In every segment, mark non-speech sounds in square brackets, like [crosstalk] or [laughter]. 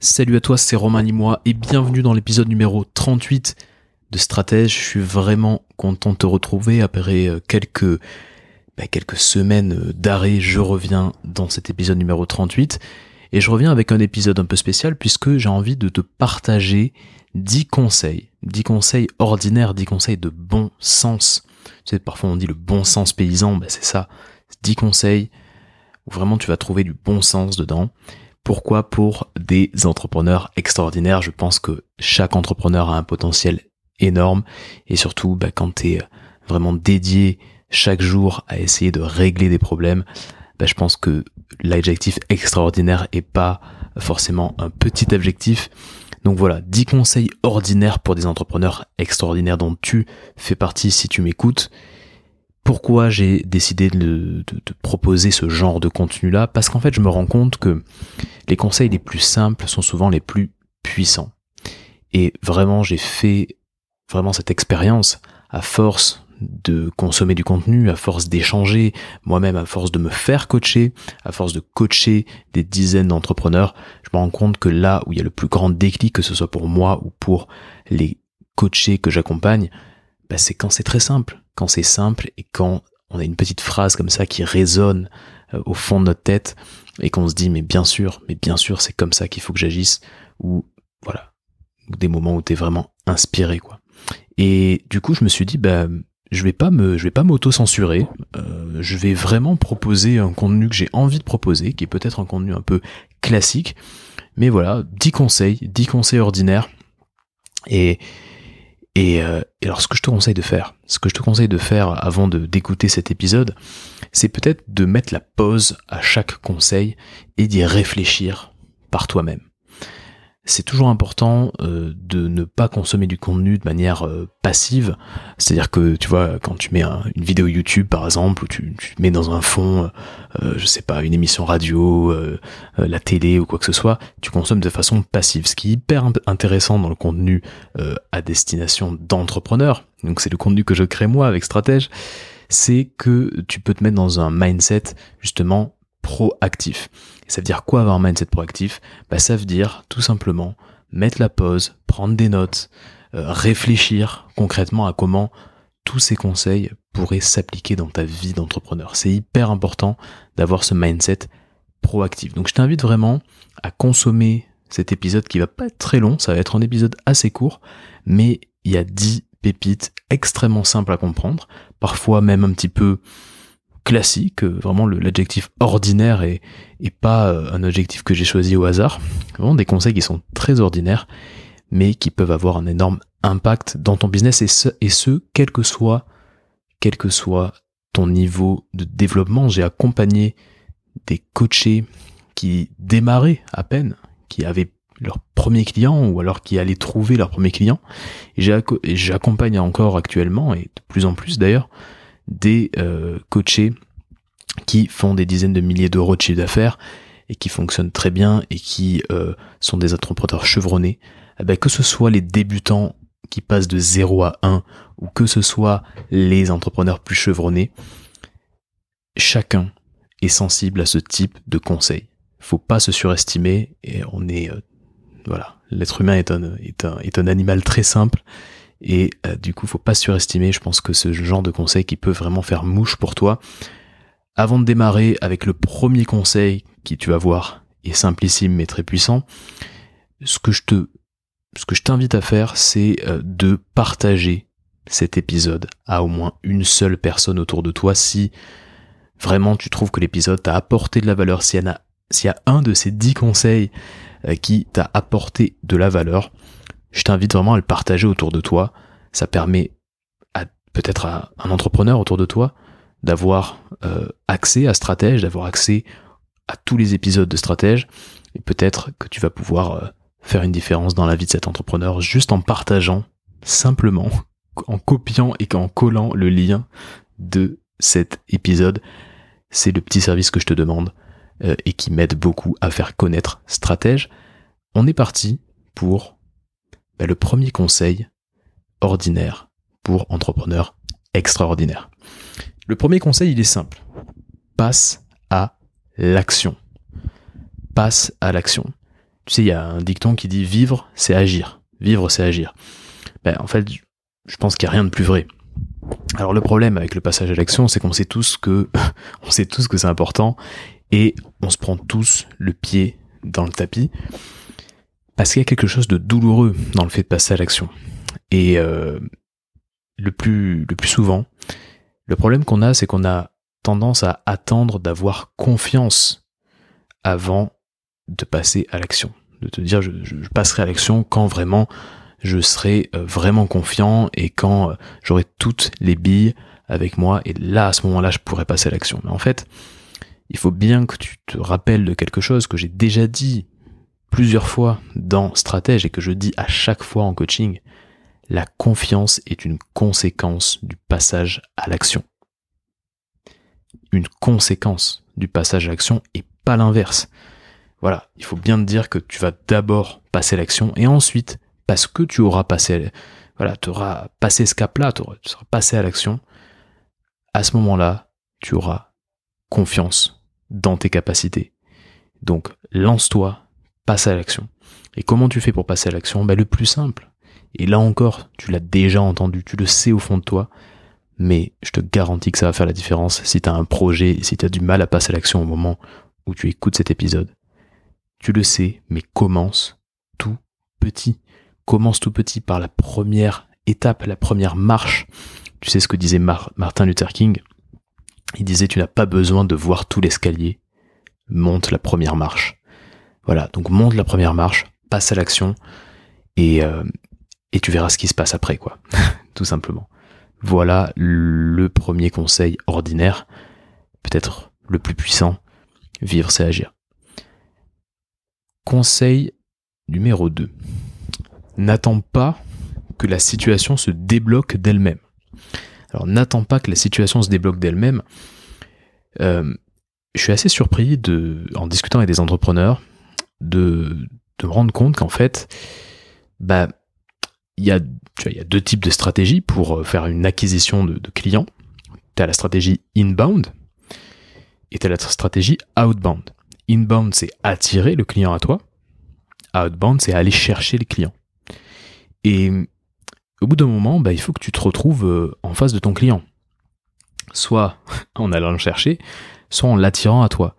Salut à toi, c'est Romain Limois et bienvenue dans l'épisode numéro 38 de Stratège. Je suis vraiment content de te retrouver après euh, quelques, bah, quelques semaines euh, d'arrêt. Je reviens dans cet épisode numéro 38 et je reviens avec un épisode un peu spécial puisque j'ai envie de te partager 10 conseils, 10 conseils ordinaires, 10 conseils de bon sens. Parfois on dit le bon sens paysan, bah c'est ça, 10 conseils où vraiment tu vas trouver du bon sens dedans. Pourquoi Pour des entrepreneurs extraordinaires? Je pense que chaque entrepreneur a un potentiel énorme et surtout bah, quand tu es vraiment dédié chaque jour à essayer de régler des problèmes, bah, je pense que l'adjectif extraordinaire est pas forcément un petit objectif. Donc voilà, 10 conseils ordinaires pour des entrepreneurs extraordinaires dont tu fais partie si tu m'écoutes. Pourquoi j'ai décidé de, proposer ce genre de contenu-là Parce qu'en fait, je me rends compte que les conseils les plus simples sont souvent les plus puissants. Et vraiment, j'ai fait vraiment cette expérience à force de consommer du contenu, à force d'échanger, moi-même à force de me faire coacher, à force de coacher des dizaines d'entrepreneurs, je me rends compte que là où il y a le plus grand déclic, que ce soit pour moi ou pour les coachés que j'accompagne, bah, c'est quand c'est très simple quand c'est simple et quand on a une petite phrase comme ça qui résonne euh, au fond de notre tête et qu'on se dit mais bien sûr, mais bien sûr c'est comme ça qu'il faut que j'agisse ou voilà, des moments où tu es vraiment inspiré quoi. Et du coup je me suis dit bah je vais pas me je vais pas m'auto-censurer, euh, je vais vraiment proposer un contenu que j'ai envie de proposer qui est peut-être un contenu un peu classique. Mais voilà, 10 conseils, 10 conseils ordinaires. Et euh, et, alors ce que je te conseille de faire, ce que je te conseille de faire avant de d'écouter cet épisode, c'est peut-être de mettre la pause à chaque conseil et d'y réfléchir par toi-même c'est toujours important euh, de ne pas consommer du contenu de manière euh, passive. C'est-à-dire que tu vois, quand tu mets une vidéo YouTube par exemple, ou tu, mets dans un fond, euh, je sais pas, une émission radio, la télé ou quoi que ce soit, tu consommes de façon passive. Ce qui est hyper intéressant dans le contenu à destination d'entrepreneurs, donc c'est le contenu que je crée moi avec Stratège, c'est que tu peux te mettre dans un mindset justement proactif. Ça veut dire quoi avoir un mindset proactif bah, Ça veut dire tout simplement mettre la pause, prendre des notes, euh, réfléchir concrètement à comment tous ces conseils pourraient s'appliquer dans ta vie d'entrepreneur. C'est hyper important d'avoir ce mindset proactif. Donc je t'invite vraiment à consommer cet épisode qui va pas être très long, ça va être un épisode assez court, mais il y a 10 pépites extrêmement simples à comprendre, parfois même un petit peu classique, euh, vraiment l'adjectif ordinaire et, pas euh, un adjectif que j'ai choisi au hasard. Vraiment des conseils qui sont très ordinaires, mais qui peuvent avoir un énorme impact dans ton business et ce, et ce quel que soit, quel que soit ton niveau de développement. J'ai accompagné des coachés qui démarraient à peine, qui avaient leur premier client ou alors qui allaient trouver leur premier client. Et j'accompagne encore actuellement, et de plus en plus d'ailleurs, des euh, coachés qui font des dizaines de milliers d'euros de chiffre d'affaires et qui fonctionnent très bien et qui euh, sont des entrepreneurs chevronnés, eh ben, que ce soit les débutants qui passent de 0 à 1 ou que ce soit les entrepreneurs plus chevronnés, chacun est sensible à ce type de conseils. Faut pas se surestimer et on est euh, voilà, l'être humain est un, est un, est un animal très simple et euh, du coup, faut pas surestimer. Je pense que ce genre de conseil qui peut vraiment faire mouche pour toi. Avant de démarrer avec le premier conseil qui, tu vas voir, est simplissime mais très puissant, ce que je te, ce que je t'invite à faire, c'est euh, de partager cet épisode à au moins une seule personne autour de toi si vraiment tu trouves que l'épisode t'a apporté de la valeur, s'il y, a, a un de ces dix conseils euh, qui t'a apporté de la valeur, je t'invite vraiment à le partager autour de toi. Ça permet peut-être à un entrepreneur autour de toi d'avoir euh, accès à Stratège, d'avoir accès à tous les épisodes de Stratège, et peut-être que tu vas pouvoir euh, faire une différence dans la vie de cet entrepreneur juste en partageant simplement, [laughs] en copiant et en collant le lien de cet épisode. C'est le petit service que je te demande euh, et qui m'aide beaucoup à faire connaître Stratège. On est parti pour bah, le premier conseil ordinaire pour entrepreneurs extraordinaires. Le premier conseil, il est simple. Passe à l'action. Passe à l'action. Tu sais, il y a un dicton qui dit vivre, c'est agir. Vivre, c'est agir. Ben, en fait, je pense qu'il n'y a rien de plus vrai. Alors le problème avec le passage à l'action, c'est qu'on sait tous que [laughs] sait tous que c'est important et on se prend tous le pied dans le tapis parce qu'il y a quelque chose de douloureux dans le fait de passer à l'action. Et euh, le plus le plus souvent, le problème qu'on a, c'est qu'on a tendance à attendre d'avoir confiance avant de passer à l'action. De te dire je, je passerai à l'action quand vraiment je serai euh, vraiment confiant et quand euh, j'aurai toutes les billes avec moi et là à ce moment-là je pourrai passer à l'action. Mais en fait, il faut bien que tu te rappelles de quelque chose que j'ai déjà dit plusieurs fois dans Stratège et que je dis à chaque fois en coaching. La confiance est une conséquence du passage à l'action. Une conséquence du passage à l'action et pas l'inverse. Voilà, il faut bien te dire que tu vas d'abord passer l'action et ensuite parce que tu auras passé, voilà, tu auras passé ce cap-là, tu seras passé à l'action, à ce moment-là, tu auras confiance dans tes capacités. Donc, lance-toi, passe à l'action. Et comment tu fais pour passer à l'action? Ben, Le plus simple. Et là encore, tu l'as déjà entendu, tu le sais au fond de toi, mais je te garantis que ça va faire la différence si tu as un projet, si tu as du mal à passer à l'action au moment où tu écoutes cet épisode. Tu le sais, mais commence tout petit commence tout petit par la première étape, la première marche. Tu sais ce que disait Martin Luther King? Il disait tu n'as pas besoin de voir tout l'escalier, monte la première marche. Voilà, donc monte la première marche, passe à l'action et, euh, tu verras ce qui se passe après, quoi. [laughs] tout simplement. Voilà le premier conseil ordinaire, peut-être le plus puissant, vivre c'est agir. Conseil numéro 2 n'attends pas que la situation se débloque d'elle-même. Alors n'attends pas que la situation se débloque d'elle-même. Euh, je suis assez surpris de, en discutant avec des entrepreneurs, de, me rendre compte qu'en fait, bah, il y a, il y a deux types de stratégies pour euh, faire une acquisition de, de clients. Tu as la stratégie inbound et tu as la stratégie outbound. Inbound, c'est attirer le client à toi. Outbound, c'est aller chercher les clients. Et au bout d'un moment, bah, il faut que tu te retrouves euh, en face de ton client. Soit [laughs] en allant le chercher, soit en l'attirant à toi.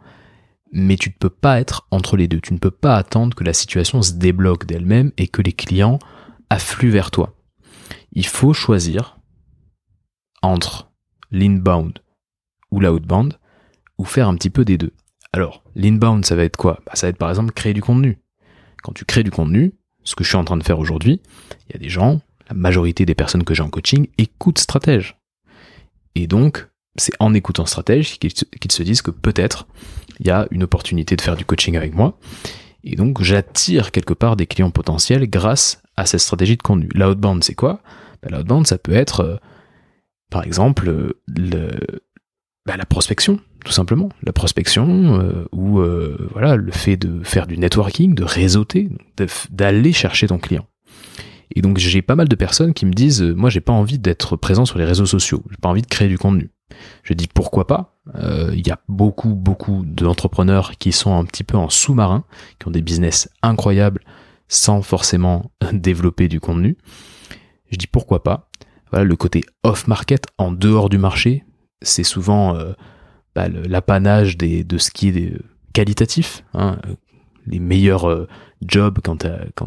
Mais tu ne peux pas être entre les deux. Tu ne peux pas attendre que la situation se débloque d'elle-même et que les clients affluent vers toi. Il faut choisir entre l'inbound ou l'outbound ou faire un petit peu des deux. Alors, l'inbound, ça va être quoi? Bah, Ça va être par exemple créer du contenu. Quand tu crées du contenu, ce que je suis en train de faire aujourd'hui, il y a des gens, la majorité des personnes que j'ai en coaching écoutent stratège. Et donc, c'est en écoutant stratège qu'ils se disent que peut-être il y a une opportunité de faire du coaching avec moi. Et donc, j'attire quelque part des clients potentiels grâce à cette stratégie de contenu. L'outbound, c'est quoi? Ben, L'outbound, ça peut être, euh, par exemple, le, ben, la prospection tout simplement. La prospection euh, ou euh, voilà le fait de faire du networking, de réseauter, d'aller chercher ton client. Et donc j'ai pas mal de personnes qui me disent euh, moi j'ai pas envie d'être présent sur les réseaux sociaux, j'ai pas envie de créer du contenu. Je dis pourquoi pas. Il y a beaucoup beaucoup d'entrepreneurs qui sont un petit peu en sous-marin, qui ont des business incroyables sans forcément [laughs] développer du contenu. Je dis pourquoi pas. Voilà le côté off market en dehors du marché, c'est souvent bah, l'apanage de ce qui est qualitatif. Hein. Les meilleurs euh, jobs quand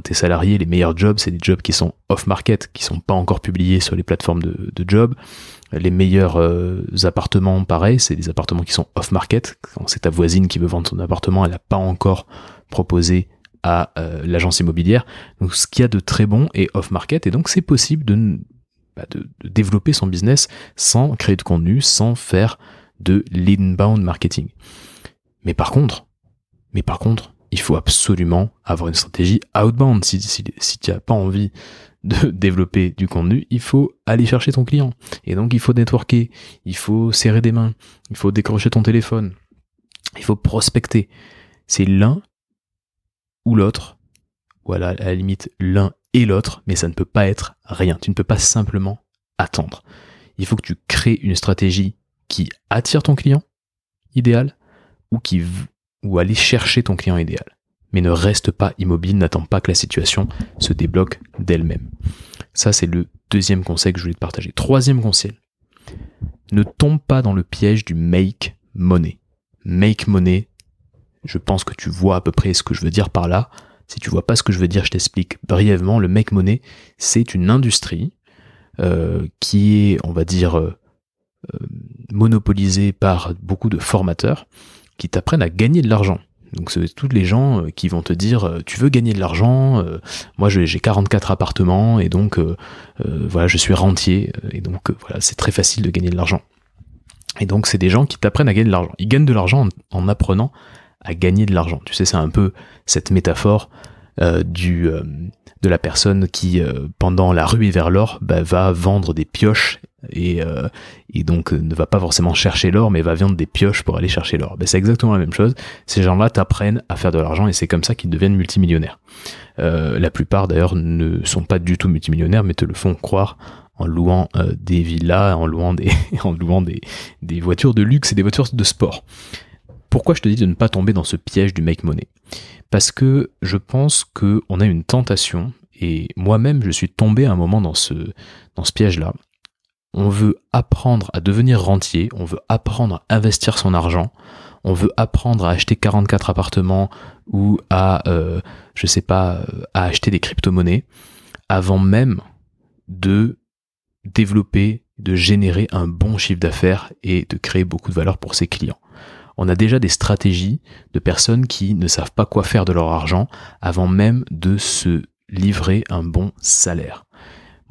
tu es salarié, les meilleurs jobs, c'est des jobs qui sont off-market, qui sont pas encore publiés sur les plateformes de, de job. Les meilleurs euh, appartements, pareil, c'est des appartements qui sont off-market. Quand c'est ta voisine qui veut vendre son appartement, elle n'a pas encore proposé à euh, l'agence immobilière. Donc ce qu'il y a de très bon est off-market, et donc c'est possible de, bah, de, développer son business sans créer de contenu, sans faire de l'inbound marketing. Mais par contre, mais par contre, il faut absolument avoir une stratégie outbound. Si, si, si tu n'as pas envie de développer du contenu, il faut aller chercher ton client. Et donc, il faut networker, il faut serrer des mains, il faut décrocher ton téléphone, il faut prospecter. C'est l'un ou l'autre, voilà, à la limite, l'un et l'autre, mais ça ne peut pas être rien. Tu ne peux pas simplement attendre. Il faut que tu crées une stratégie qui attire ton client idéal ou qui ou aller chercher ton client idéal. Mais ne reste pas immobile, n'attends pas que la situation se débloque d'elle-même. Ça, c'est le deuxième conseil que je voulais te partager. Troisième conseil, ne tombe pas dans le piège du make money. Make money, je pense que tu vois à peu près ce que je veux dire par là. Si tu vois pas ce que je veux dire, je t'explique brièvement. Le make money, c'est une industrie euh, qui est, on va dire, euh, euh, monopolisée par beaucoup de formateurs qui t'apprennent à gagner de l'argent. Donc c'est tous les gens qui vont te dire tu veux gagner de l'argent, moi j'ai 44 appartements et donc voilà je suis rentier et donc voilà c'est très facile de gagner de l'argent. Et donc c'est des gens qui t'apprennent à gagner de l'argent. Ils gagnent de l'argent en, apprenant à gagner de l'argent. Tu sais c'est un peu cette métaphore du de la personne qui, euh, pendant la rue vers l'or, bah, va vendre des pioches et, euh, et donc euh, ne va pas forcément chercher l'or, mais va vendre des pioches pour aller chercher l'or. Bah, c'est exactement la même chose. Ces gens-là t'apprennent à faire de l'argent et c'est comme ça qu'ils deviennent multimillionnaires. la plupart d'ailleurs ne sont pas du tout multimillionnaires, mais te le font croire en louant des villas, en louant des, [laughs] en louant des, des voitures de luxe et des voitures de sport. Pourquoi je te dis de ne pas tomber dans ce piège du make money? Parce que je pense qu'on a une tentation, et moi-même je suis tombé à un moment dans ce, piège-là. On veut apprendre à devenir rentier, on veut apprendre à investir son argent, on veut apprendre à acheter 44 appartements ou à, euh, sais pas, à acheter des crypto-monnaies avant même de développer, de générer un bon chiffre d'affaires et de créer beaucoup de valeur pour ses clients on a déjà des stratégies de personnes qui ne savent pas quoi faire de leur argent avant même de se livrer un bon salaire.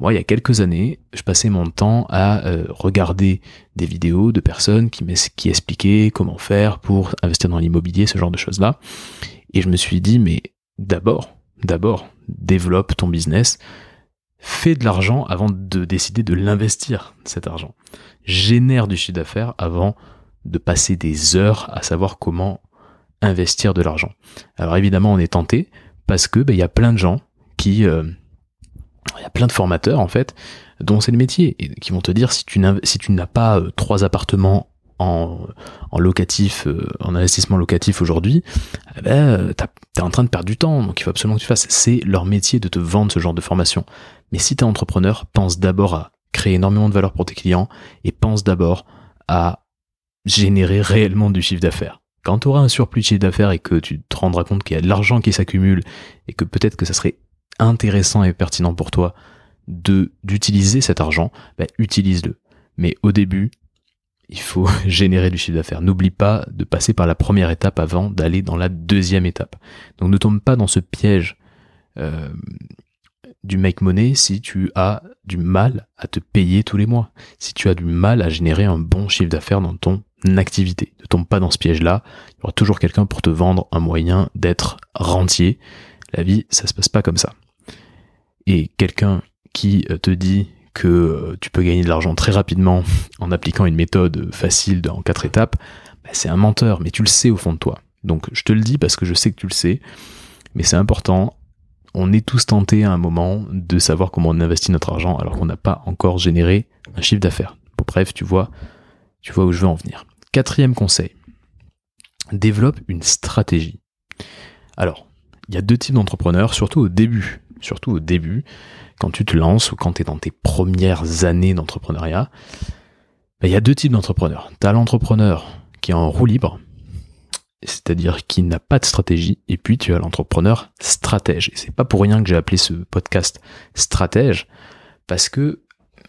Moi, il y a quelques années, je passais mon temps à euh, regarder des vidéos de personnes qui, qui expliquaient comment faire pour investir dans l'immobilier, ce genre de choses-là. Et je me suis dit, mais d'abord, d'abord, développe ton business, fais de l'argent avant de décider de l'investir, cet argent. Génère du chiffre d'affaires avant de passer des heures à savoir comment investir de l'argent. Alors évidemment, on est tenté parce que ben, il y a plein de gens qui, euh, il y a plein de formateurs en fait, dont c'est le métier et qui vont te dire si tu n'as pas euh, trois appartements en, locatif, euh, en investissement locatif aujourd'hui, eh ben, t'es en train de perdre du temps, donc il faut absolument que tu fasses. C'est leur métier de te vendre ce genre de formation. Mais si tu es entrepreneur, pense d'abord à créer énormément de valeur pour tes clients et pense d'abord à générer réellement du chiffre d'affaires. Quand tu auras un surplus de chiffre d'affaires et que tu te rendras compte qu'il y a de l'argent qui s'accumule et que peut-être que ça serait intéressant et pertinent pour toi d'utiliser cet argent, bah, utilise-le. Mais au début, il faut [laughs] générer du chiffre d'affaires. N'oublie pas de passer par la première étape avant d'aller dans la deuxième étape. Donc ne tombe pas dans ce piège euh, du make money si tu as du mal à te payer tous les mois, si tu as du mal à générer un bon chiffre d'affaires dans ton activité. Ne tombe pas dans ce piège-là. Il y aura toujours quelqu'un pour te vendre un moyen d'être rentier. La vie, ça se passe pas comme ça. Et quelqu'un qui euh, te dit que euh, tu peux gagner de l'argent très rapidement [laughs] en appliquant une méthode facile en quatre étapes, bah, c'est un menteur, mais tu le sais au fond de toi. Donc je te le dis parce que je sais que tu le sais, mais c'est important. On est tous tentés à un moment de savoir comment on investit notre argent alors qu'on n'a pas encore généré un chiffre d'affaires. bref, tu vois, tu vois où je veux en venir. Quatrième conseil, développe une stratégie. Alors, il y a deux types d'entrepreneurs, surtout au début. Surtout au début, quand tu te lances ou quand tu es dans tes premières années d'entrepreneuriat, ben, il y a deux types d'entrepreneurs. Tu as l'entrepreneur qui est en roue libre, c'est-à-dire qui n'a pas de stratégie, et puis tu as l'entrepreneur stratège. Et c'est pas pour rien que j'ai appelé ce podcast stratège, parce que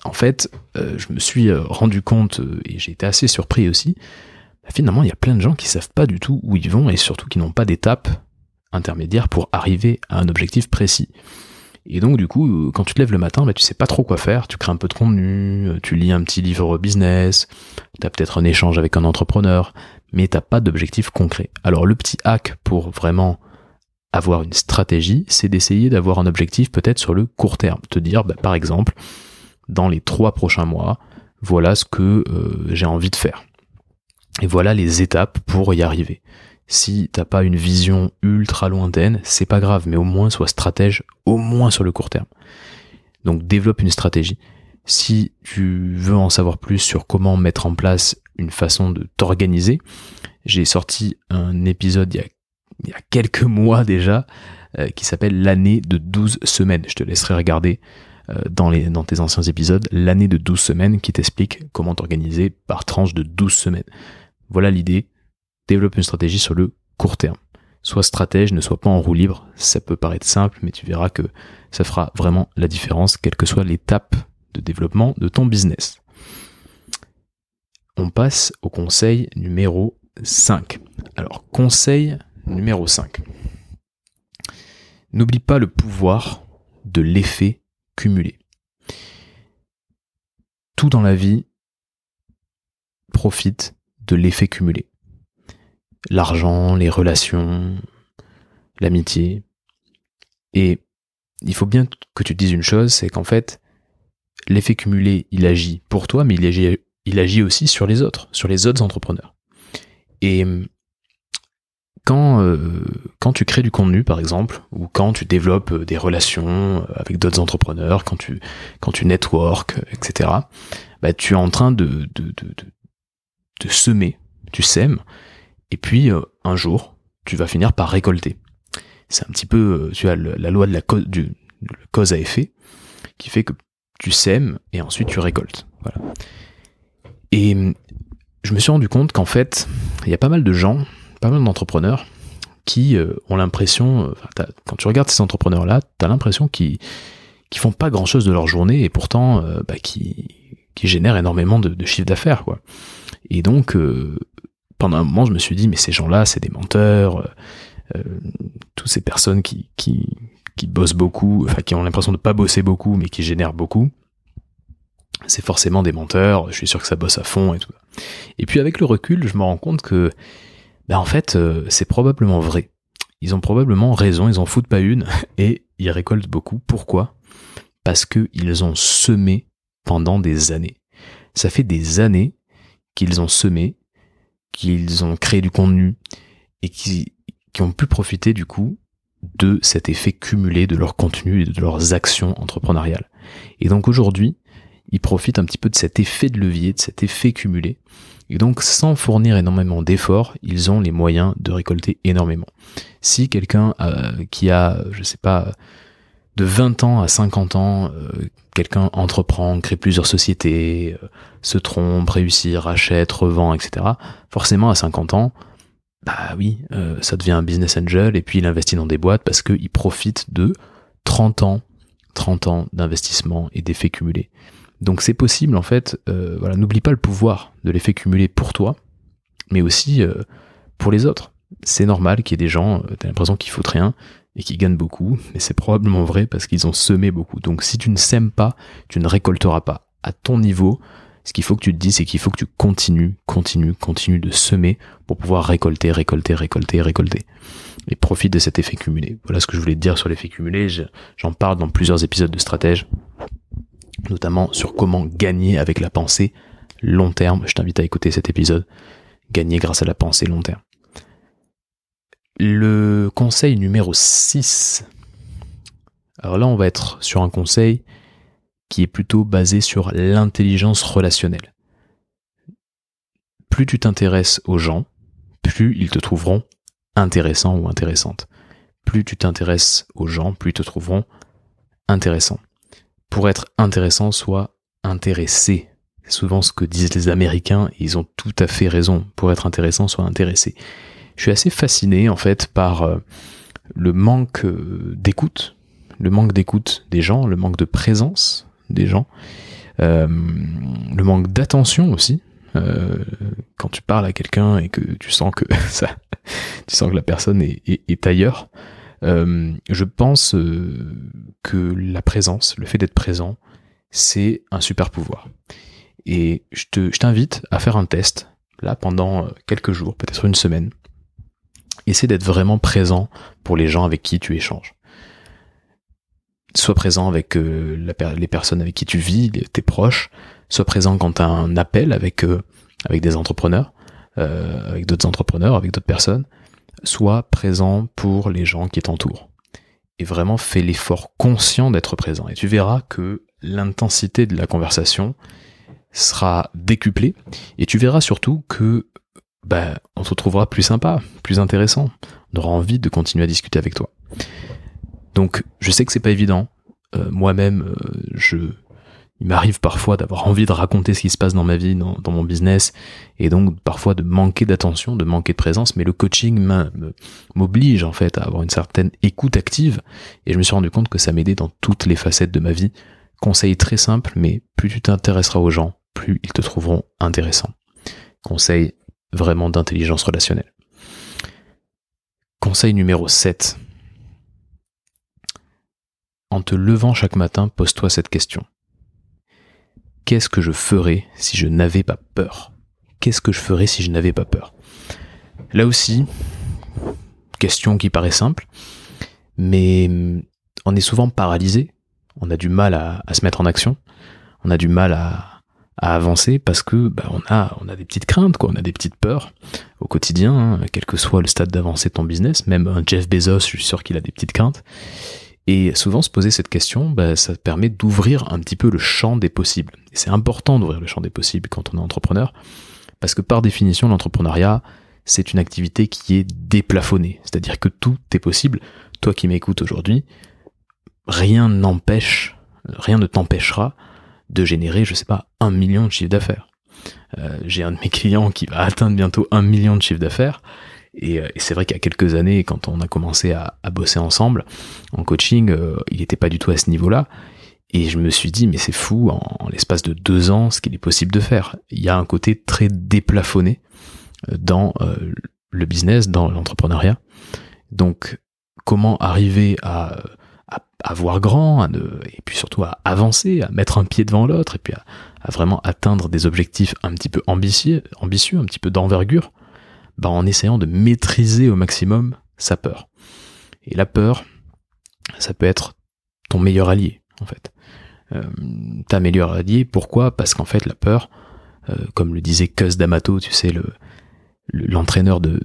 en fait, euh, je me suis euh, rendu compte, euh, et j'ai été assez surpris aussi, bah, finalement, il y a plein de gens qui savent pas du tout où ils vont, et surtout qui n'ont pas d'étape intermédiaire pour arriver à un objectif précis. Et donc, du coup, quand tu te lèves le matin, bah, tu sais pas trop quoi faire, tu crées un peu de contenu, tu lis un petit livre business, tu as peut-être un échange avec un entrepreneur, mais t'as pas d'objectif concret. Alors, le petit hack pour vraiment avoir une stratégie, c'est d'essayer d'avoir un objectif peut-être sur le court terme. Te dire, bah, par exemple, dans les trois prochains mois, voilà ce que euh, j'ai envie de faire. Et voilà les étapes pour y arriver. Si t'as pas une vision ultra lointaine, c'est pas grave, mais au moins sois stratège, au moins sur le court terme. Donc développe une stratégie. Si tu veux en savoir plus sur comment mettre en place une façon de t'organiser, j'ai sorti un épisode il y a il y a quelques mois déjà, qui s'appelle l'année de 12 semaines. Je te laisserai regarder dans, les, dans tes anciens épisodes l'année de 12 semaines qui t'explique comment t'organiser par tranche de 12 semaines. Voilà l'idée. Développe une stratégie sur le court terme. Sois stratège, ne sois pas en roue libre. Ça peut paraître simple, mais tu verras que ça fera vraiment la différence, quelle que soit l'étape de développement de ton business. On passe au conseil numéro 5. Alors, conseil numéro 5. N'oublie pas le pouvoir de l'effet cumulé. Tout dans la vie profite de l'effet cumulé. L'argent, les relations, l'amitié. Et il faut bien que tu te dises une chose, c'est qu'en fait, l'effet cumulé, il agit pour toi, mais il agit, il agit aussi sur les autres, sur les autres entrepreneurs. Et quand, euh, quand tu crées du contenu, par exemple, ou quand tu développes euh, des relations avec d'autres entrepreneurs, quand tu, network, etc., bah, tu es en train de, semer, tu sèmes, et puis euh, un jour, tu vas finir par récolter. C'est un petit peu, tu as la loi de la cause, à effet, qui fait que tu sèmes et ensuite tu récoltes. Et je me suis rendu compte qu'en fait, il y a pas mal de gens, pas mal d'entrepreneurs qui euh, ont l'impression, quand tu regardes ces entrepreneurs-là, tu as l'impression qu'ils qui font pas grand-chose de leur journée et pourtant euh, bah, qui, génèrent énormément de, de chiffre d'affaires. Et donc, euh, pendant un moment, je me suis dit, mais ces gens-là, c'est des menteurs, toutes ces personnes qui, qui, qui bossent beaucoup, enfin qui ont l'impression de pas bosser beaucoup, mais qui génèrent beaucoup, c'est forcément des menteurs, je suis sûr que ça bosse à fond et tout. Et puis avec le recul, je me rends compte que, ben en fait, euh, c'est probablement vrai. Ils ont probablement raison, ils en foutent pas une, [laughs] et ils récoltent beaucoup. Pourquoi? Parce qu'ils ont semé pendant des années. Ça fait des années qu'ils ont semé, qu'ils ont créé du contenu, et qui, qui ont pu profiter du coup de cet effet cumulé de leur contenu et de leurs actions entrepreneuriales. Et donc aujourd'hui, ils profitent un petit peu de cet effet de levier, de cet effet cumulé. Et donc sans fournir énormément d'efforts, ils ont les moyens de récolter énormément. Si quelqu'un euh, qui a, je sais pas, de 20 ans à 50 ans, euh, quelqu'un entreprend, crée plusieurs sociétés, euh, se trompe, réussit, rachète, revend, etc. Forcément à 50 ans, bah oui, ça devient un business angel et puis il investit dans des boîtes parce qu'il profite de 30 ans, 30 ans d'investissement et d'effets cumulés. Donc c'est possible en fait, euh, voilà, n'oublie pas le pouvoir de l'effet cumulé pour toi, mais aussi euh, pour les autres. C'est normal qu'il y ait des gens, t'as l'impression qu'ils foutent rien et qui gagnent beaucoup, mais c'est probablement vrai parce qu'ils ont semé beaucoup. Donc si tu ne sèmes pas, tu ne récolteras pas. À ton niveau, ce qu'il faut que tu te dises, c'est qu'il faut que tu continues, continues, continues de semer pour pouvoir récolter, récolter, récolter, récolter. Et profite de cet effet cumulé. Voilà ce que je voulais te dire sur l'effet cumulé. J'en parle dans plusieurs épisodes de stratège, notamment sur comment gagner avec la pensée long terme. Je t'invite à écouter cet épisode. Gagner grâce à la pensée long terme. Le conseil numéro 6. Alors là, on va être sur un conseil qui est plutôt basé sur l'intelligence relationnelle. Plus tu t'intéresses aux gens, plus ils te trouveront intéressant ou intéressante. Plus tu t'intéresses aux gens, plus ils te trouveront intéressant. Pour être intéressant, sois intéressé. C'est souvent ce que disent les Américains, ils ont tout à fait raison. Pour être intéressant, sois intéressé. Je suis assez fasciné en fait par euh, le manque euh, d'écoute, le manque d'écoute des gens, le manque de présence des gens. Euh, le manque d'attention aussi. Quand tu parles à quelqu'un et que tu sens que [laughs] ça, tu sens que la personne est, est, ailleurs. Euh, je pense que la présence, le fait d'être présent, c'est un super pouvoir. Et je t'invite à faire un test, là, pendant quelques jours, peut-être une semaine. Essaie d'être vraiment présent pour les gens avec qui tu échanges sois présent avec euh, les personnes avec qui tu vis, tes proches, sois présent quand tu as un appel avec, euh, avec des entrepreneurs, euh, avec d'autres entrepreneurs, avec d'autres personnes, sois présent pour les gens qui t'entourent. Et vraiment fais l'effort conscient d'être présent. Et tu verras que l'intensité de la conversation sera décuplée. Et tu verras surtout que bah, on se trouvera plus sympa, plus intéressant. on aura envie de continuer à discuter avec toi. Donc, je sais que c'est pas évident. Euh, moi-même, euh, je, il m'arrive parfois d'avoir envie de raconter ce qui se passe dans ma vie, dans, mon business, et donc parfois de manquer d'attention, de manquer de présence, mais le coaching m'oblige en fait à avoir une certaine écoute active, et je me suis rendu compte que ça m'aidait dans toutes les facettes de ma vie. Conseil très simple, mais plus tu t'intéresseras aux gens, plus ils te trouveront intéressant. Conseil vraiment d'intelligence relationnelle. Conseil numéro 7. En te levant chaque matin, pose-toi cette question. Qu'est-ce que je ferais si je n'avais pas peur? Qu'est-ce que je ferais si je n'avais pas peur? Là aussi, question qui paraît simple, mais hum, on est souvent paralysé, on a du mal à, se mettre en action, on a du mal à, avancer parce que bah, on a des petites craintes quoi, on a des petites peurs au quotidien, hein, quel que soit le stade d'avancée de ton business. Même Jeff Bezos, je suis sûr qu'il a des petites craintes. Et souvent se poser cette question, bah, ça permet d'ouvrir un petit peu le champ des possibles. Et c'est important d'ouvrir le champ des possibles quand on est entrepreneur, parce que par définition, l'entrepreneuriat, c'est une activité qui est déplafonnée. C'est-à-dire que tout est possible. Toi qui m'écoutes aujourd'hui, rien n'empêche, rien ne t'empêchera de générer, je sais pas, un million de chiffre d'affaires. Euh, j'ai un de mes clients qui va atteindre bientôt un million de chiffre d'affaires. Euh, et, c'est vrai qu'il y a quelques années, quand on a commencé à, bosser ensemble en coaching, euh, il n'était pas du tout à ce niveau-là. Et je me suis dit, mais c'est fou, en, l'espace de deux ans, ce qu'il est possible de faire. Il y a un côté très déplafonné euh, dans le business, dans l'entrepreneuriat. Donc, comment arriver à, à, voir grand, et puis surtout à avancer, à mettre un pied devant l'autre, et puis à, à, vraiment atteindre des objectifs un petit peu ambitieux, ambitieux un petit peu d'envergure, bah, en essayant de maîtriser au maximum sa peur. Et la peur, ça peut être ton meilleur allié, en fait. Euh, ta meilleure allié, pourquoi? Parce qu'en fait, la peur, euh, comme le disait Cus D'Amato, tu sais, le, l'entraîneur de,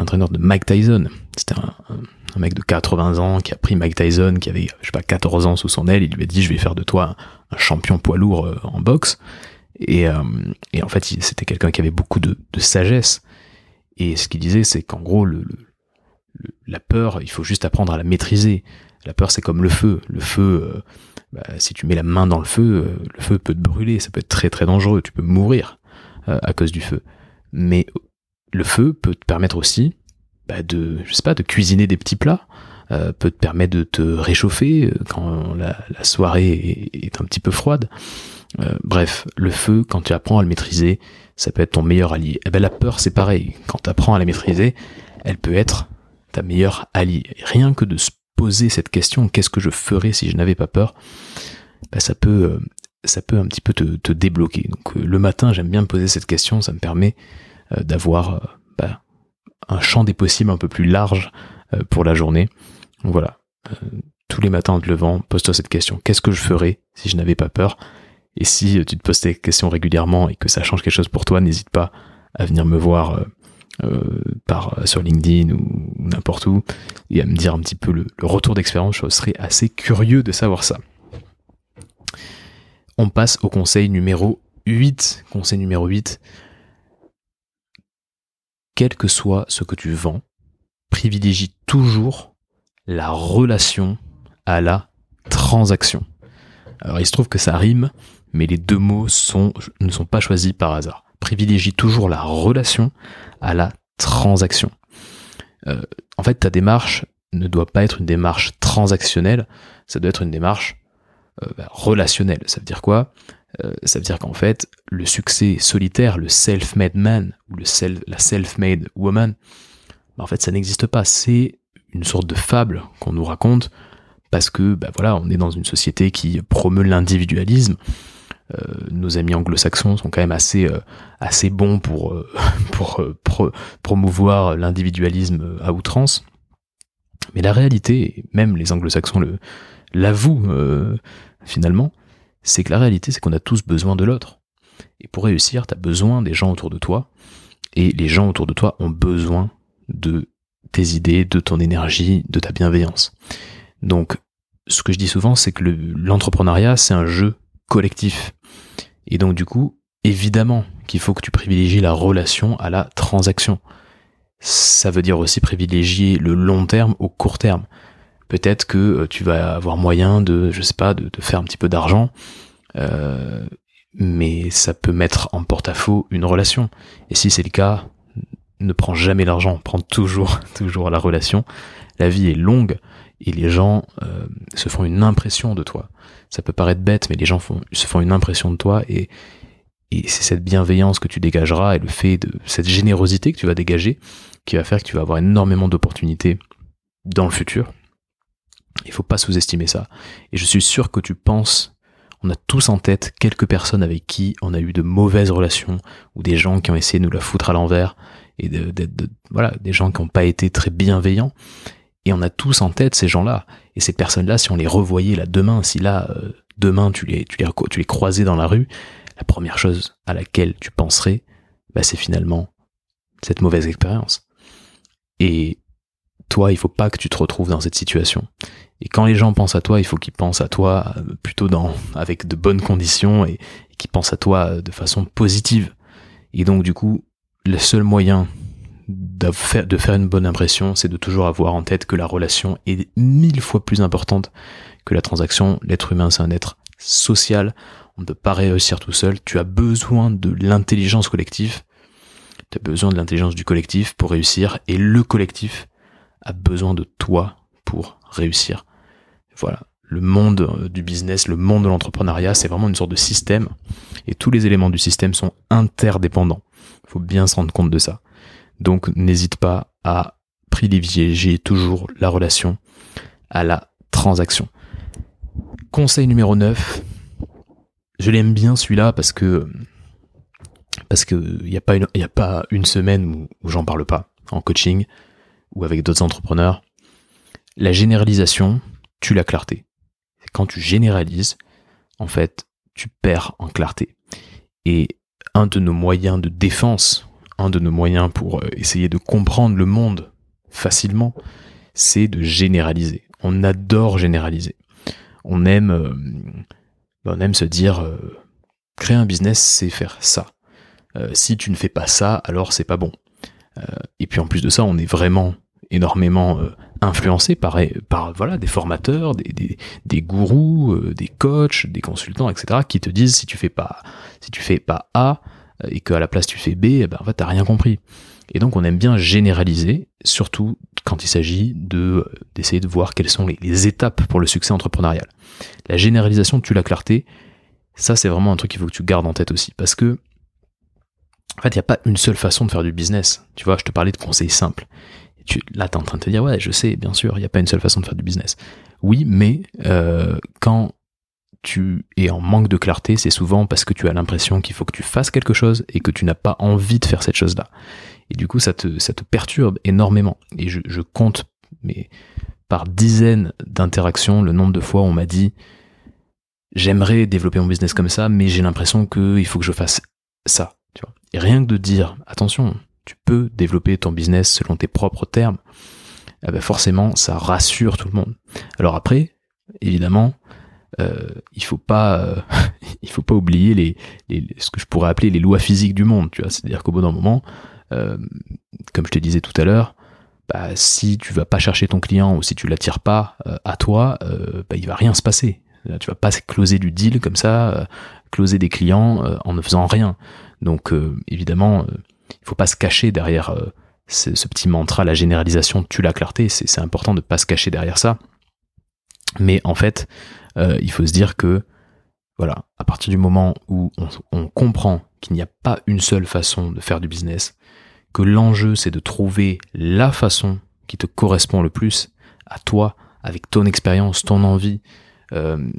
l'entraîneur de Mike Tyson. C'était un, mec de 80 ans qui a pris Mike Tyson, qui avait, je sais pas, 14 ans sous son aile, il lui a dit, je vais faire de toi un, champion poids lourd euh, en boxe. Et, et en fait, c'était quelqu'un qui avait beaucoup de sagesse. Et ce qu'il disait, c'est qu'en gros, la peur, il faut juste apprendre à la maîtriser. La peur, c'est comme le feu. Le feu, euh, bah, si tu mets la main dans le feu, euh, le feu peut te brûler, ça peut être très très dangereux, tu peux mourir euh, à cause du feu. Mais le feu peut te permettre aussi bah, de, je pas, de cuisiner des petits plats, peut te permettre de te réchauffer quand la, soirée est, un petit peu froide. bref, le feu, quand tu apprends à le maîtriser, ça peut être ton meilleur allié. Eh ben la peur, c'est pareil. Quand tu apprends à la maîtriser, elle peut être ta meilleure alliée. rien que de se poser cette question, qu'est-ce que je ferais si je n'avais pas peur, ben ça peut, euh, ça peut un petit peu te, débloquer. Donc euh, le matin, j'aime bien me poser cette question, ça me permet euh, d'avoir ben, un champ des possibles un peu plus large pour la journée. Voilà. tous les matins en te levant, pose-toi cette question. Qu'est-ce que je ferais si je n'avais pas peur? Et si tu te poses ces questions régulièrement et que ça change quelque chose pour toi, n'hésite pas à venir me voir euh, euh, sur LinkedIn ou, n'importe où et à me dire un petit peu le, retour d'expérience. Je serais assez curieux de savoir ça. On passe au conseil numéro 8. Conseil numéro 8. Quel que soit ce que tu vends, privilégie toujours la relation à la transaction. Alors il se trouve que ça rime, mais les deux mots ne sont pas choisis par hasard. Privilégie toujours la relation à la transaction. Euh, en fait, ta démarche ne doit pas être une démarche transactionnelle, ça doit être une démarche euh, bah, relationnelle. Ça veut dire quoi? Euh, Ça veut dire qu'en fait, le succès solitaire, le self-made man ou le la self-made woman, bah, en fait, ça n'existe pas. C'est une sorte de fable qu'on nous raconte parce que, bah voilà, on est dans une société qui promeut l'individualisme nos amis anglo-saxons sont quand même assez euh, assez bons pour euh, [laughs] pour promouvoir l'individualisme à outrance. Mais la réalité, même les anglo-saxons l'avouent finalement, c'est que la réalité, c'est qu'on a tous besoin de l'autre. Et pour réussir, tu as besoin des gens autour de toi, et les gens autour de toi ont besoin de tes idées, de ton énergie, de ta bienveillance. Donc, ce que je dis souvent, c'est que l'entrepreneuriat, c'est un jeu collectif. Et donc du coup, évidemment qu'il faut que tu privilégies la relation à la transaction. ça veut dire aussi privilégier le long terme au court terme. Peut-être que euh, tu vas avoir moyen de, je sais pas, de, faire un petit peu d'argent, euh, mais ça peut mettre en porte-à-faux une relation. Et si c'est le cas, ne prends jamais l'argent, prends toujours, [laughs] toujours la relation. La vie est longue et les gens euh, se font une impression de toi. Ça peut paraître bête, mais les gens se font une impression de toi et, c'est cette bienveillance que tu dégageras et le fait de cette générosité que tu vas dégager qui va faire que tu vas avoir énormément d'opportunités dans le futur. Il faut pas sous-estimer ça. Et je suis sûr que tu penses, on a tous en tête quelques personnes avec qui on a eu de mauvaises relations ou des gens qui ont essayé de nous la foutre à l'envers et voilà, des gens qui n'ont pas été très bienveillants. Et on a tous en tête ces gens-là. Et ces personnes-là, si on les revoyait là demain, si là, euh, demain, tu les, tu, les, tu les croisais dans la rue, la première chose à laquelle tu penserais, bah, c'est finalement cette mauvaise expérience. Et toi, il faut pas que tu te retrouves dans cette situation. Et quand les gens pensent à toi, il faut qu'ils pensent à toi euh, plutôt dans, avec de bonnes conditions et, et qu'ils pensent à toi de façon positive. Et donc, du coup, le seul moyen de faire, une bonne impression, c'est de toujours avoir en tête que la relation est mille fois plus importante que la transaction. L'être humain, c'est un être social. On ne peut pas réussir tout seul. Tu as besoin de l'intelligence collective. Tu as besoin de l'intelligence du collectif pour réussir. Et le collectif a besoin de toi pour réussir. Voilà. Le monde euh, du business, le monde de l'entrepreneuriat, c'est vraiment une sorte de système. Et tous les éléments du système sont interdépendants. Il faut bien se rendre compte de ça. Donc n'hésite pas à privilégier toujours la relation à la transaction. Conseil numéro 9. Je l'aime bien celui-là parce que parce que il n'y a pas une semaine où j'en parle pas en coaching ou avec d'autres entrepreneurs. La généralisation tue la clarté. Quand tu généralises, en fait, tu perds en clarté. Et un de nos moyens de défense, un de nos moyens pour euh, essayer de comprendre le monde facilement, c'est de généraliser. On adore généraliser. On aime, euh, ben, on aime se dire, euh, créer un business, c'est faire ça. si tu ne fais pas ça, alors c'est pas bon. et puis en plus de ça, on est vraiment énormément influencé par, par voilà, des formateurs, des, des, des gourous, des coachs, des consultants, etc., qui te disent si tu fais pas, si tu fais pas A, et qu'à la place tu fais B, eh ben, en fait, t'as rien compris. Et donc on aime bien généraliser, surtout quand il s'agit de d'essayer de voir quelles sont les, étapes pour le succès entrepreneurial. La généralisation tue la clarté. Ça c'est vraiment un truc qu'il faut que tu gardes en tête aussi, parce que en fait il n'y a pas une seule façon de faire du business. Tu vois, je te parlais de conseils simples. Et tu, là t'es en train de te dire ouais, je sais, bien sûr, il n'y a pas une seule façon de faire du business. Oui, mais euh, quand tu es en manque de clarté, c'est souvent parce que tu as l'impression qu'il faut que tu fasses quelque chose et que tu n'as pas envie de faire cette chose-là. Et du coup, ça te, ça te perturbe énormément. Et je, je compte, mais par dizaines d'interactions, le nombre de fois où on m'a dit j'aimerais développer mon business comme ça, mais j'ai l'impression qu'il faut que je fasse ça. Tu vois. Et rien que de dire attention, tu peux développer ton business selon tes propres termes, eh ben forcément, ça rassure tout le monde. Alors après, évidemment, euh, il faut pas euh, [laughs] il faut pas oublier les, les, ce que je pourrais appeler les lois physiques du monde tu vois. C'est à dire qu'au bout d'un moment euh, comme je te disais tout à l'heure bah, si tu vas pas chercher ton client ou si tu l'attires pas à toi bah, il va rien se passer. Tu vas pas closer du deal comme ça closer des clients en ne faisant rien. Donc évidemment il faut pas se cacher derrière ce, ce, petit mantra la généralisation tue la clarté. C'est important de pas se cacher derrière ça. Mais en fait euh, il faut se dire que, voilà, à partir du moment où on, comprend qu'il n'y a pas une seule façon de faire du business, que l'enjeu c'est de trouver la façon qui te correspond le plus à toi, avec ton expérience, ton envie, euh,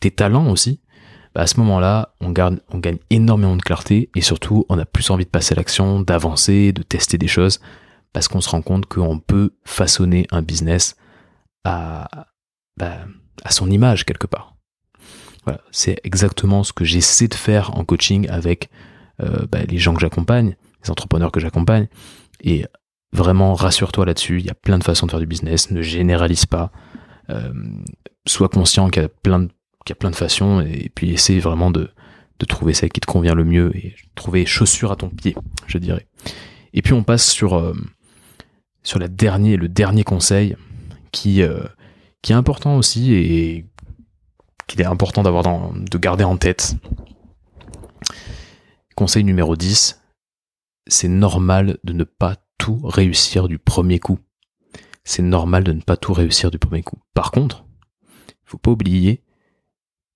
tes talents aussi, bah à ce moment-là, on, gagne énormément de clarté et surtout, on a plus envie de passer à l'action, d'avancer, de tester des choses, parce qu'on se rend compte qu'on peut façonner un business à, bah, à son image quelque part. Voilà, c'est exactement ce que j'essaie de faire en coaching avec euh, bah, les gens que j'accompagne, les entrepreneurs que j'accompagne. Et vraiment, rassure-toi là-dessus, il y a plein de façons de faire du business, ne généralise pas, euh, sois conscient qu'il y a plein de, qu'il y a plein de façons, et puis essaie vraiment de, trouver celle qui te convient le mieux et trouver chaussure à ton pied, je dirais. Et puis on passe sur, euh, sur la dernier, le dernier conseil qui, qui est important aussi et qu'il est important d'avoir de garder en tête. Conseil numéro 10, c'est normal de ne pas tout réussir du premier coup. C'est normal de ne pas tout réussir du premier coup. Par contre, il faut pas oublier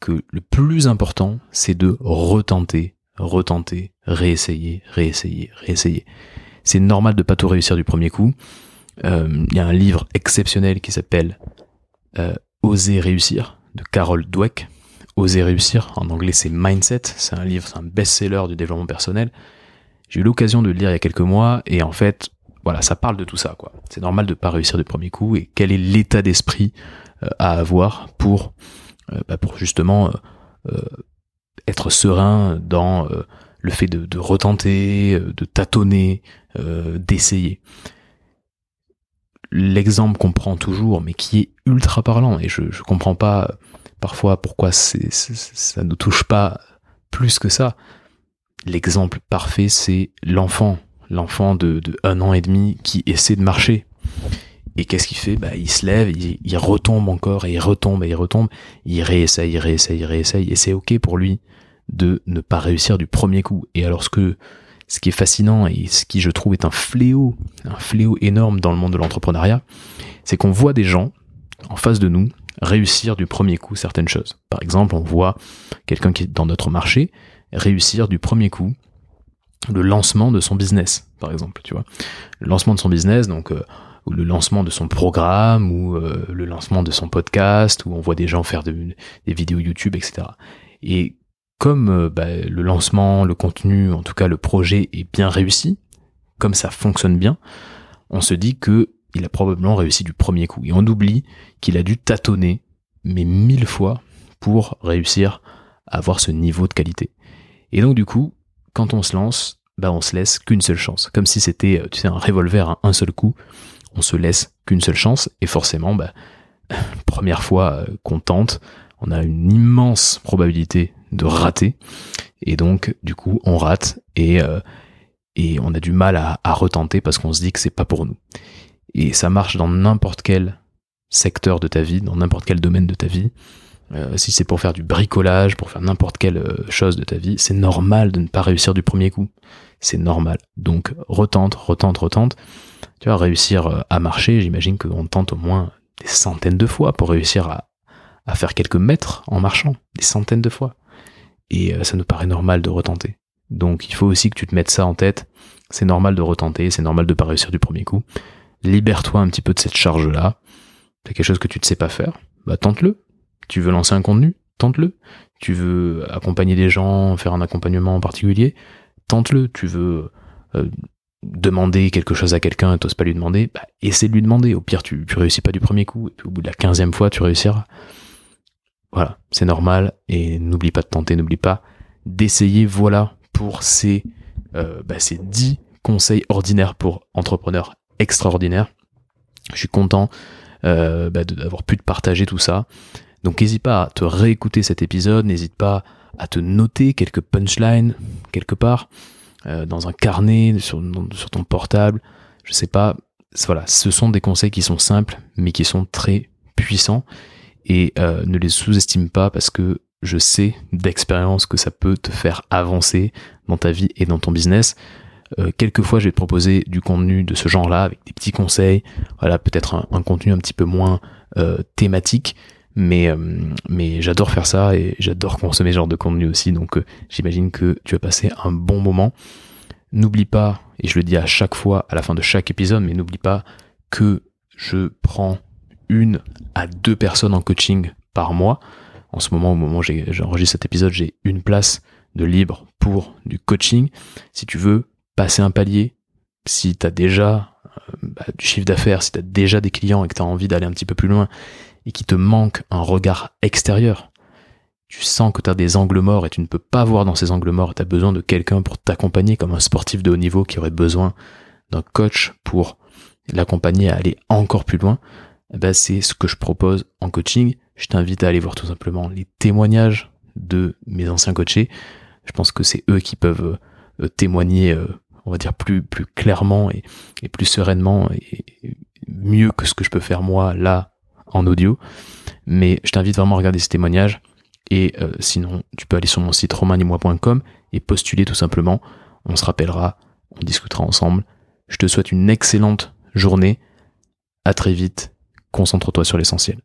que le plus important, c'est de retenter, retenter, réessayer, réessayer, réessayer. C'est normal de pas tout réussir du premier coup. Euh, il y a un livre exceptionnel qui s'appelle euh, Oser réussir de Carol Dweck. Oser réussir, en anglais c'est Mindset, c'est un livre, c'est un best-seller du développement personnel. J'ai eu l'occasion de le lire il y a quelques mois et en fait, voilà, ça parle de tout ça. C'est normal de pas réussir du premier coup et quel est l'état d'esprit euh, à avoir pour euh, bah, justement être serein dans le fait de, retenter, de tâtonner, d'essayer. L'exemple qu'on prend toujours, mais qui est ultra parlant, et je, je comprends pas parfois pourquoi ça ne touche pas plus que ça. L'exemple parfait, c'est l'enfant, l'enfant de, de un an et demi qui essaie de marcher. Et qu'est-ce qu'il fait? Bah, Il se lève, il, retombe encore, et il retombe, et il retombe, il réessaye, il réessaye, il réessaye, et c'est ok pour lui de ne pas réussir du premier coup. Et alors ce que ce qui est fascinant et ce qui je trouve est un fléau, un fléau énorme dans le monde de l'entrepreneuriat, c'est qu'on voit des gens en face de nous réussir du premier coup certaines choses. Par exemple, on voit quelqu'un qui est dans notre marché réussir du premier coup le lancement de son business, par exemple, tu vois. Le lancement de son business, donc euh, ou le lancement de son programme, ou euh, le lancement de son podcast, où on voit des gens faire des vidéos YouTube, etc. Et comme euh, bah, le lancement, le contenu, en tout cas le projet est bien réussi, comme ça fonctionne bien, on se dit que il a probablement réussi du premier coup. Et on oublie qu'il a dû tâtonner, mais mille fois, pour réussir à avoir ce niveau de qualité. Et donc du coup, quand on se lance, bah on se laisse qu'une seule chance. Comme si c'était, euh, un revolver à un seul coup on se laisse qu'une seule chance et forcément, bah, [laughs] première fois euh, qu'on tente, on a une immense probabilité de rater et donc du coup on rate et euh, et on a du mal à, retenter parce qu'on se dit que c'est pas pour nous. Et ça marche dans n'importe quel secteur de ta vie, dans n'importe quel domaine de ta vie. Euh, si c'est pour faire du bricolage, pour faire n'importe quelle chose de ta vie, c'est normal de ne pas réussir du premier coup. C'est normal. Donc retente, retente, retente tu vois, réussir euh, à marcher, j'imagine qu'on tente au moins des centaines de fois pour réussir à, à faire quelques mètres en marchant, des centaines de fois. Et euh, ça nous paraît normal de retenter. Donc il faut aussi que tu te mettes ça en tête. C'est normal de retenter, c'est normal de pas réussir du premier coup. Libère-toi un petit peu de cette charge-là. T'as quelque chose que tu ne sais pas faire, bah tente-le. Tu veux lancer un contenu, tente-le. Tu veux accompagner des gens, faire un accompagnement en particulier, tente-le. Tu veux euh, demander quelque chose à quelqu'un et t'oses pas lui demander, bah, essaie de lui demander. Au pire, tu, tu réussis pas du premier coup, et puis au bout de la quinzième fois, tu réussiras. Voilà, c'est normal, et n'oublie pas de tenter, n'oublie pas d'essayer, voilà, pour ces, euh, bah, ces 10 conseils ordinaires pour entrepreneurs extraordinaires. Je suis content euh, bah, d'avoir pu te partager tout ça. Donc n'hésite pas à te réécouter cet épisode, n'hésite pas à te noter quelques punchlines quelque part. Euh, dans un carnet, sur, sur, ton portable, je sais pas. Voilà, ce sont des conseils qui sont simples, mais qui sont très puissants. Et euh, ne les sous-estime pas parce que je sais d'expérience que ça peut te faire avancer dans ta vie et dans ton business. Euh, quelquefois, je vais te proposer du contenu de ce genre-là avec des petits conseils. Voilà, peut-être un, contenu un petit peu moins euh, thématique, mais, mais j'adore faire ça et j'adore consommer ce genre de contenu aussi. Donc j'imagine que tu vas passer un bon moment. N'oublie pas, et je le dis à chaque fois, à la fin de chaque épisode, mais n'oublie pas que je prends une à deux personnes en coaching par mois. En ce moment, au moment où j'enregistre cet épisode, j'ai une place de libre pour du coaching. Si tu veux passer un palier, si tu as déjà euh, bah, du chiffre d'affaires, si tu as déjà des clients et que tu as envie d'aller un petit peu plus loin, et qui te manque un regard extérieur, tu sens que tu as des angles morts et tu ne peux pas voir dans ces angles morts, tu as besoin de quelqu'un pour t'accompagner comme un sportif de haut niveau qui aurait besoin d'un coach pour l'accompagner à aller encore plus loin, ben c'est ce que je propose en coaching. Je t'invite à aller voir tout simplement les témoignages de mes anciens coachés. Je pense que c'est eux qui peuvent euh, témoigner, euh, on va dire plus plus clairement et, plus sereinement et mieux que ce que je peux faire moi là en audio. Mais je t'invite vraiment à regarder ces témoignages. Et euh, sinon, tu peux aller sur mon site romanimoi.com et postuler tout simplement. On se rappellera, on discutera ensemble. Je te souhaite une excellente journée. À très vite. Concentre-toi sur l'essentiel.